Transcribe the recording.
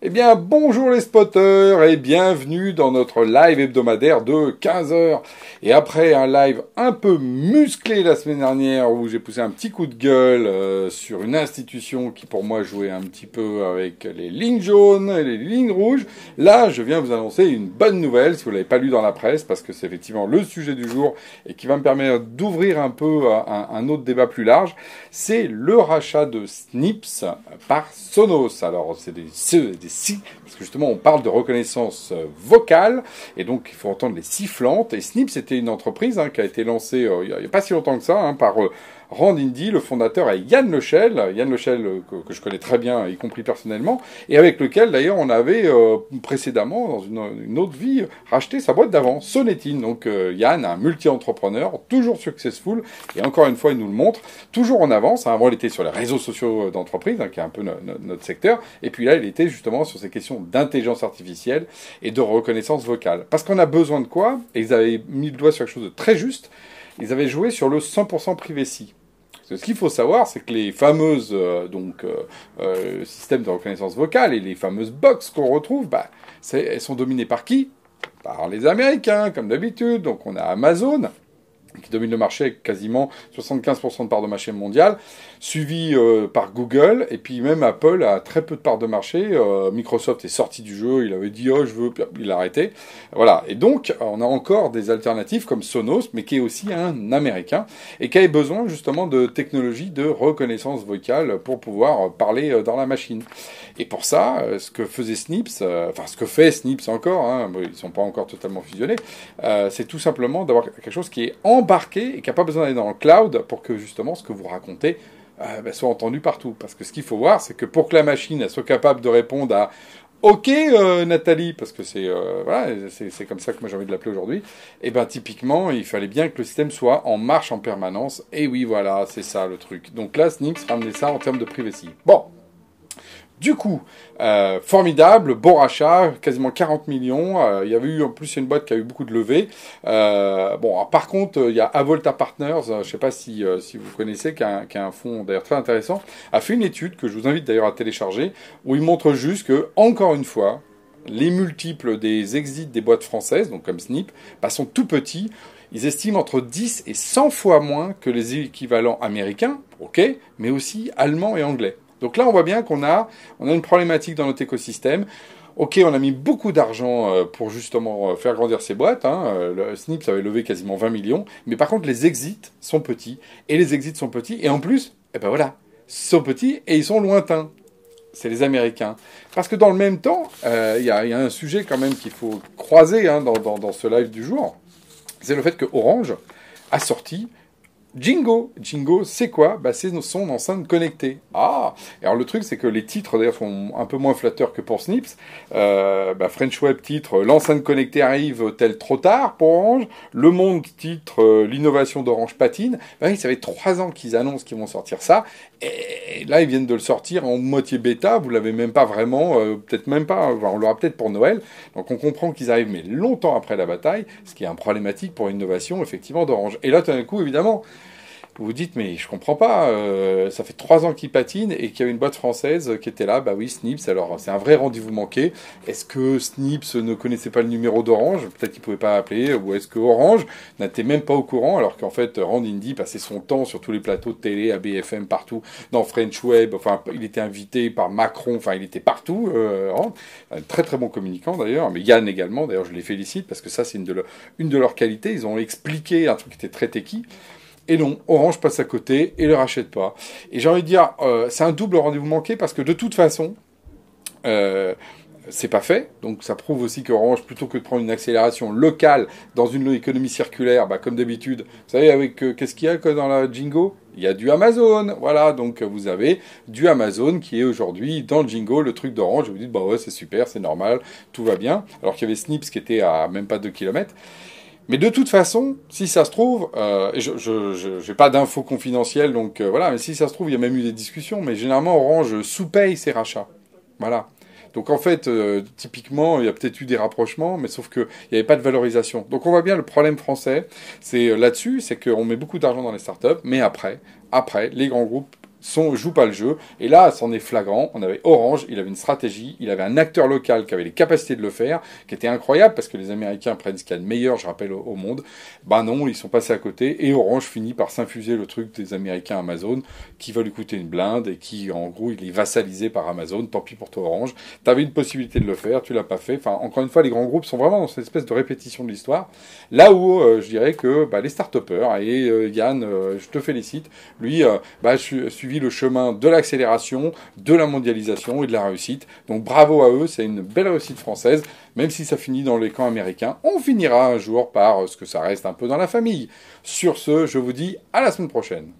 Eh bien, bonjour les spotters et bienvenue dans notre live hebdomadaire de 15h. Et après un live un peu musclé la semaine dernière où j'ai poussé un petit coup de gueule euh, sur une institution qui pour moi jouait un petit peu avec les lignes jaunes et les lignes rouges, là je viens vous annoncer une bonne nouvelle si vous l'avez pas lu dans la presse parce que c'est effectivement le sujet du jour et qui va me permettre d'ouvrir un peu un, un autre débat plus large. C'est le rachat de Snips par Sonos. Alors c'est des, des si, parce que justement on parle de reconnaissance euh, vocale, et donc il faut entendre les sifflantes. Et Snip, c'était une entreprise hein, qui a été lancée euh, il n'y a, pas si longtemps que ça hein, par euh, Rand Indy, le fondateur, est Yann Lechel, Yann Lechel euh, que, je connais très bien, y compris personnellement, et avec lequel d'ailleurs on avait euh, précédemment, dans une, autre vie, racheté sa boîte d'avant, Sonetine. Donc euh, Yann, un multi-entrepreneur, toujours successful, et encore une fois il nous le montre, toujours en avance. Hein, avant il était sur les réseaux sociaux d'entreprise, hein, qui est un peu no, no, notre secteur, et puis là il était justement sur ces questions d'intelligence artificielle et de reconnaissance vocale. Parce qu'on a besoin de quoi? Et ils avaient mis le doigt sur quelque chose de très juste. Ils avaient joué sur le 100% privacy. Ce qu'il faut savoir, c'est que les fameuses euh, donc euh, euh, systèmes de reconnaissance vocale et les fameuses box qu'on retrouve, bah, elles sont dominées par qui? Par les Américains, comme d'habitude. Donc on a Amazon qui domine le marché avec quasiment 75% de part de marché mondiale, suivi euh, par Google, et puis même Apple a très peu de part de marché. Euh, Microsoft est sorti du jeu, il avait dit oh je veux, il a arrêté. Voilà. Et donc on a encore des alternatives comme Sonos, mais qui est aussi un américain et qui avait besoin justement de technologies de reconnaissance vocale pour pouvoir parler euh, dans la machine. Et pour ça, euh, ce que faisait Snips, euh, enfin ce que fait Snips encore, hein, ils sont pas encore totalement fusionnés, euh, c'est tout simplement d'avoir quelque chose qui est embarqué et qui n'a pas besoin d'aller dans le cloud pour que justement ce que vous racontez euh, ben, soit entendu partout. Parce que ce qu'il faut voir, c'est que pour que la machine soit capable de répondre à Ok euh, Nathalie, parce que c'est euh, voilà, c'est comme ça que moi j'ai envie de l'appeler aujourd'hui. Et ben typiquement, il fallait bien que le système soit en marche en permanence. Et oui, voilà, c'est ça le truc. Donc là, Snips ramenait ça en termes de privacy. Bon, du coup, euh, formidable, bon rachat, quasiment 40 millions. Euh, il y avait eu en plus une boîte qui a eu beaucoup de levées. Euh, bon, par contre, il y a Avolta Partners, je ne sais pas si, si vous connaissez, qui a, qui a un fonds d'ailleurs très intéressant, a fait une étude que je vous invite d'ailleurs à télécharger, où il montre juste que, encore une fois, les multiples des exits des boîtes françaises, donc comme Snip, bah, sont tout petits. Ils estiment entre 10 et 100 fois moins que les équivalents américains, ok, mais aussi allemands et anglais. Donc là, on voit bien qu'on a, une problématique dans notre écosystème. Ok, on a mis beaucoup d'argent euh, pour justement euh, faire grandir ces boîtes. Hein. Euh, le Snips avait levé quasiment 20 millions. Mais par contre, les exits sont petits. Et les exits sont petits. Et en plus, eh ben voilà, sont petits et ils sont lointains. C'est les Américains. Parce que dans le même temps, il y, a un sujet quand même qu'il faut croiser hein, dans, dans, dans, ce live du jour. C'est le fait que Orange a sorti Jingo. Jingo, c'est quoi? Bah, C'est son enceinte connectée. Ah Alors le truc, c'est que les titres, d'ailleurs, sont un peu moins flatteurs que pour Snips. Euh, bah, French Web titre L'enceinte connectée arrive tel trop tard pour Orange. Le Monde titre euh, L'innovation d'Orange patine. Bah, oui, ça fait trois ans qu'ils annoncent qu'ils vont sortir ça. Et là, ils viennent de le sortir en moitié bêta. Vous l'avez même pas vraiment, euh, peut-être même pas. Enfin, on l'aura peut-être pour Noël. Donc on comprend qu'ils arrivent, mais longtemps après la bataille, ce qui est un problématique pour l'innovation, effectivement, d'Orange. Et là, tout d'un coup, évidemment, vous vous dites, mais je comprends pas, euh, ça fait trois ans qu'il patine et qu'il y a une boîte française qui était là, bah oui, Snips, alors c'est un vrai rendez-vous manqué. Est-ce que Snips ne connaissait pas le numéro d'Orange? Peut-être qu'il pouvait pas appeler, ou est-ce que Orange n'était même pas au courant, alors qu'en fait, Rand Indy passait son temps sur tous les plateaux de télé, à BFM, partout, dans French Web, enfin, il était invité par Macron, enfin, il était partout, euh, un très très bon communicant d'ailleurs, mais Yann également, d'ailleurs, je les félicite, parce que ça, c'est une, de une de leurs qualités, ils ont expliqué un truc qui était très techie. Et non, Orange passe à côté et le rachète pas. Et j'ai envie de dire, euh, c'est un double rendez-vous manqué parce que de toute façon, euh, c'est pas fait. Donc ça prouve aussi qu'Orange, plutôt que de prendre une accélération locale dans une économie circulaire, bah, comme d'habitude, vous savez, avec euh, qu'est-ce qu'il y a dans la Jingo? Il y a du Amazon. Voilà, donc vous avez du Amazon qui est aujourd'hui dans le Jingo, le truc d'Orange. Vous dites, bah ouais, c'est super, c'est normal, tout va bien. Alors qu'il y avait Snips qui était à même pas 2 km. Mais de toute façon, si ça se trouve, euh, je n'ai pas d'infos confidentielles, donc euh, voilà, mais si ça se trouve, il y a même eu des discussions, mais généralement Orange sous-paye ses rachats. Voilà. Donc en fait, euh, typiquement, il y a peut-être eu des rapprochements, mais sauf qu'il n'y avait pas de valorisation. Donc on voit bien le problème français, c'est là-dessus, c'est qu'on met beaucoup d'argent dans les startups, mais après, après, les grands groupes sont, jouent pas le jeu. Et là, c'en est flagrant. On avait Orange, il avait une stratégie, il avait un acteur local qui avait les capacités de le faire, qui était incroyable parce que les Américains prennent ce qu'il y a de meilleur, je rappelle, au, monde. Ben non, ils sont passés à côté et Orange finit par s'infuser le truc des Américains Amazon qui va lui coûter une blinde et qui, en gros, il est vassalisé par Amazon. Tant pis pour toi, Orange. Tu avais une possibilité de le faire, tu l'as pas fait. Enfin, encore une fois, les grands groupes sont vraiment dans cette espèce de répétition de l'histoire. Là où euh, je dirais que bah, les start et euh, Yann, euh, je te félicite, lui, bah, je suis le chemin de l'accélération, de la mondialisation et de la réussite. Donc bravo à eux, c'est une belle réussite française, même si ça finit dans les camps américains. On finira un jour par ce que ça reste un peu dans la famille. Sur ce, je vous dis à la semaine prochaine.